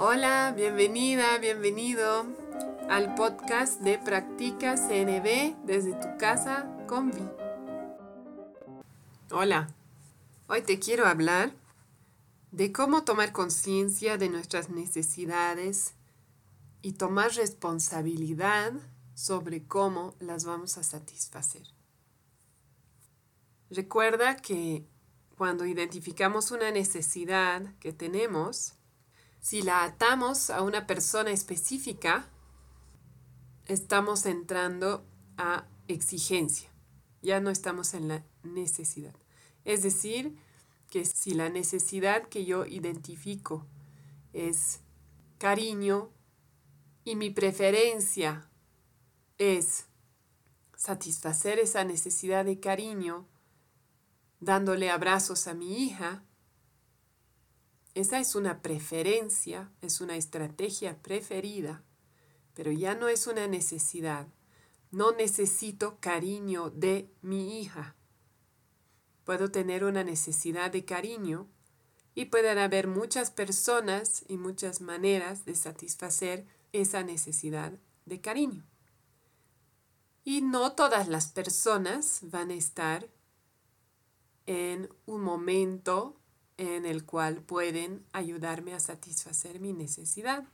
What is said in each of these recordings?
Hola, bienvenida, bienvenido al podcast de Practica CNB desde tu casa con Vi. Hola, hoy te quiero hablar de cómo tomar conciencia de nuestras necesidades y tomar responsabilidad sobre cómo las vamos a satisfacer. Recuerda que cuando identificamos una necesidad que tenemos, si la atamos a una persona específica, estamos entrando a exigencia. Ya no estamos en la necesidad. Es decir, que si la necesidad que yo identifico es cariño y mi preferencia es satisfacer esa necesidad de cariño dándole abrazos a mi hija, esa es una preferencia, es una estrategia preferida, pero ya no es una necesidad. No necesito cariño de mi hija. Puedo tener una necesidad de cariño y pueden haber muchas personas y muchas maneras de satisfacer esa necesidad de cariño. Y no todas las personas van a estar en un momento en el cual pueden ayudarme a satisfacer mi necesidad.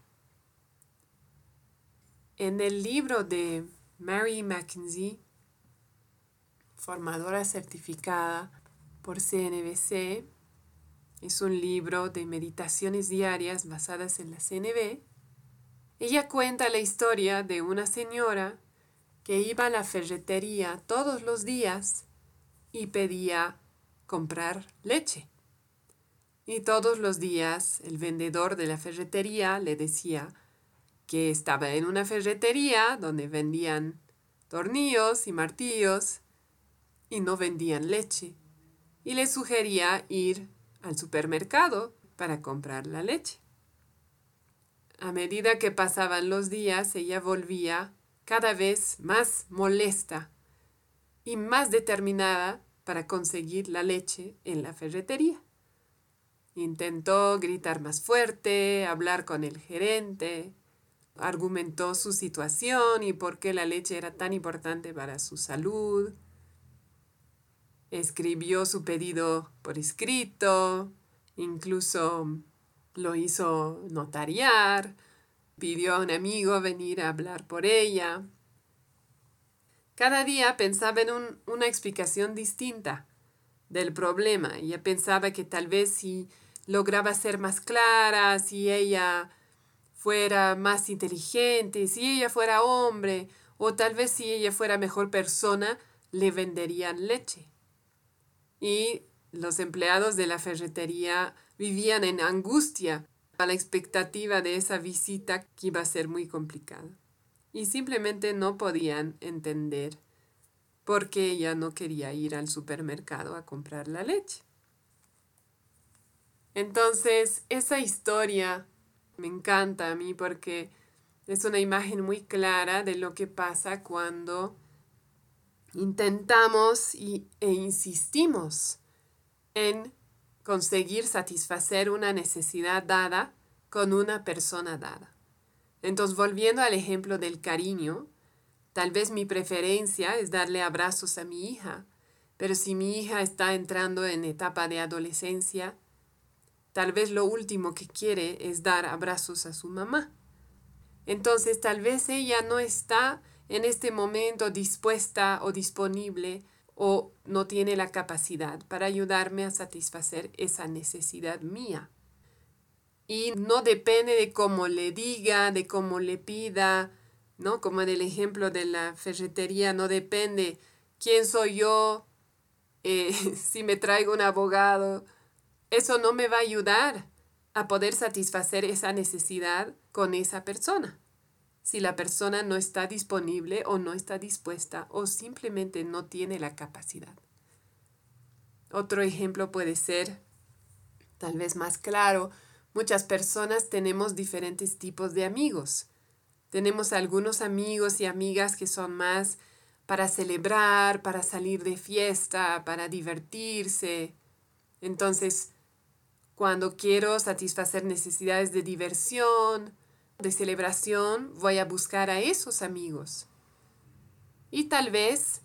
En el libro de Mary McKenzie, formadora certificada por CNBC, es un libro de meditaciones diarias basadas en la CNB, ella cuenta la historia de una señora que iba a la ferretería todos los días y pedía comprar leche. Y todos los días el vendedor de la ferretería le decía que estaba en una ferretería donde vendían tornillos y martillos y no vendían leche. Y le sugería ir al supermercado para comprar la leche. A medida que pasaban los días, ella volvía cada vez más molesta y más determinada para conseguir la leche en la ferretería. Intentó gritar más fuerte, hablar con el gerente, argumentó su situación y por qué la leche era tan importante para su salud. Escribió su pedido por escrito, incluso lo hizo notariar, pidió a un amigo venir a hablar por ella. Cada día pensaba en una explicación distinta del problema. Ella pensaba que tal vez si lograba ser más clara, si ella fuera más inteligente, si ella fuera hombre, o tal vez si ella fuera mejor persona, le venderían leche. Y los empleados de la ferretería vivían en angustia a la expectativa de esa visita que iba a ser muy complicada. Y simplemente no podían entender por qué ella no quería ir al supermercado a comprar la leche. Entonces, esa historia me encanta a mí porque es una imagen muy clara de lo que pasa cuando intentamos y, e insistimos en conseguir satisfacer una necesidad dada con una persona dada. Entonces, volviendo al ejemplo del cariño, tal vez mi preferencia es darle abrazos a mi hija, pero si mi hija está entrando en etapa de adolescencia, Tal vez lo último que quiere es dar abrazos a su mamá. Entonces tal vez ella no está en este momento dispuesta o disponible o no tiene la capacidad para ayudarme a satisfacer esa necesidad mía. Y no depende de cómo le diga, de cómo le pida, ¿no? Como en el ejemplo de la ferretería, no depende quién soy yo, eh, si me traigo un abogado, eso no me va a ayudar a poder satisfacer esa necesidad con esa persona. Si la persona no está disponible o no está dispuesta o simplemente no tiene la capacidad. Otro ejemplo puede ser, tal vez más claro, muchas personas tenemos diferentes tipos de amigos. Tenemos algunos amigos y amigas que son más para celebrar, para salir de fiesta, para divertirse. Entonces, Cuando quiero satisfacer necesidades de diversión, de celebración, voy a buscar a esos amigos. Y tal vez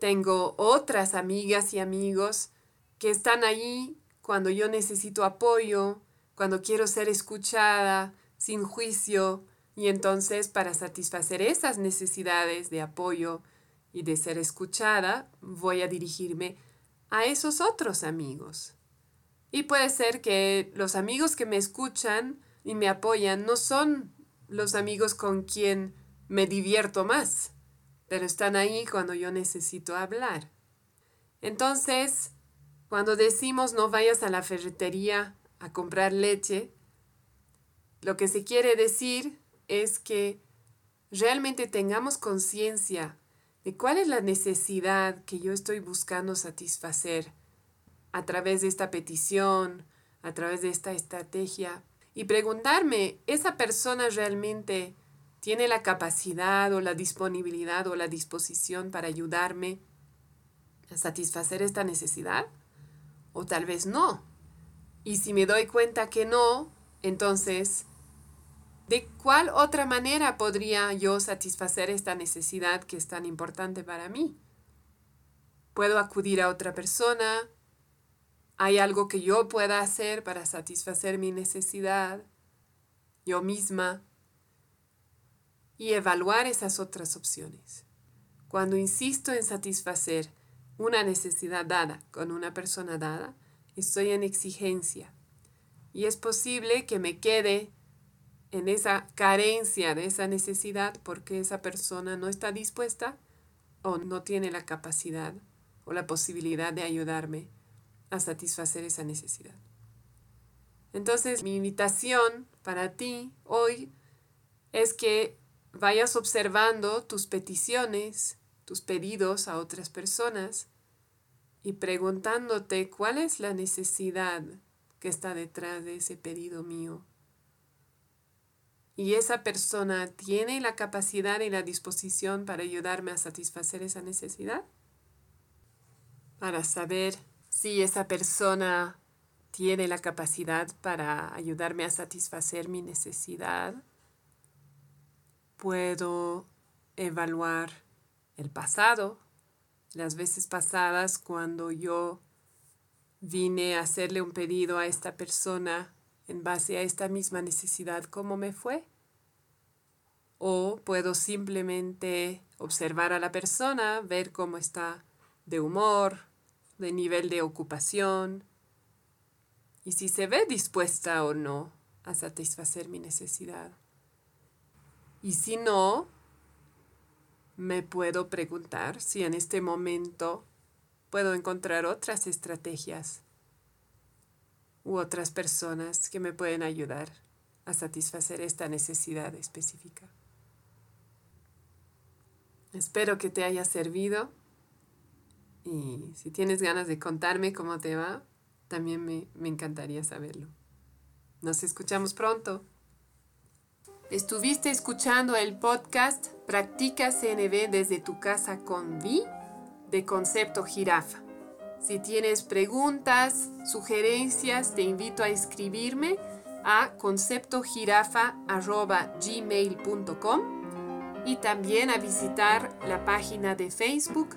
tengo otras amigas y amigos que están ahí cuando yo necesito apoyo, cuando quiero ser escuchada, sin juicio, y entonces para satisfacer esas necesidades de apoyo y de ser escuchada, voy a dirigirme a esos otros amigos. Y puede ser que los amigos que me escuchan y me apoyan no son los amigos con quien me divierto más, pero están ahí cuando yo necesito hablar. Entonces, cuando decimos no vayas a la ferretería a comprar leche, lo que se quiere decir es que realmente tengamos conciencia de cuál es la necesidad que yo estoy buscando satisfacer a través de esta petición, a través de esta estrategia, y preguntarme, ¿esa persona realmente tiene la capacidad o la disponibilidad o la disposición para ayudarme a satisfacer esta necesidad? o tal vez no. Y si me doy cuenta que no, entonces, ¿de cuál otra manera podría yo satisfacer esta necesidad que es tan importante para mí? ¿Puedo acudir a otra persona? ¿Hay algo que yo pueda hacer para satisfacer mi necesidad? Yo misma. Y evaluar esas otras opciones. Cuando insisto en satisfacer una necesidad dada con una persona dada, estoy en exigencia. Y es posible que me quede en esa carencia de esa necesidad porque esa persona no está dispuesta o no tiene la capacidad o la posibilidad de ayudarme a satisfacer esa necesidad. Entonces, mi invitación para ti hoy es que vayas observando tus peticiones, tus pedidos a otras personas y preguntándote cuál es la necesidad que está detrás de ese pedido mío. Y esa persona tiene la capacidad y la disposición para ayudarme a satisfacer esa necesidad. Para saber si esa persona tiene la capacidad para ayudarme a satisfacer mi necesidad, puedo evaluar el pasado, las veces pasadas cuando yo vine a hacerle un pedido a esta persona en base a esta misma necesidad, ¿cómo me fue? O puedo simplemente observar a la persona, ver cómo está de humor, de nivel de ocupación, y si se ve dispuesta o no a satisfacer mi necesidad. Y si no, me puedo preguntar si en este momento puedo encontrar otras estrategias u otras personas que me pueden ayudar a satisfacer esta necesidad específica. Espero que te haya servido y si tienes ganas de contarme cómo te va, también me, me encantaría saberlo. Nos escuchamos pronto. Estuviste escuchando el podcast Practica CNB desde tu casa con Vi de Concepto Jirafa. Si tienes preguntas, sugerencias, te invito a escribirme a conceptojirafa.gmail.com y también a visitar la página de Facebook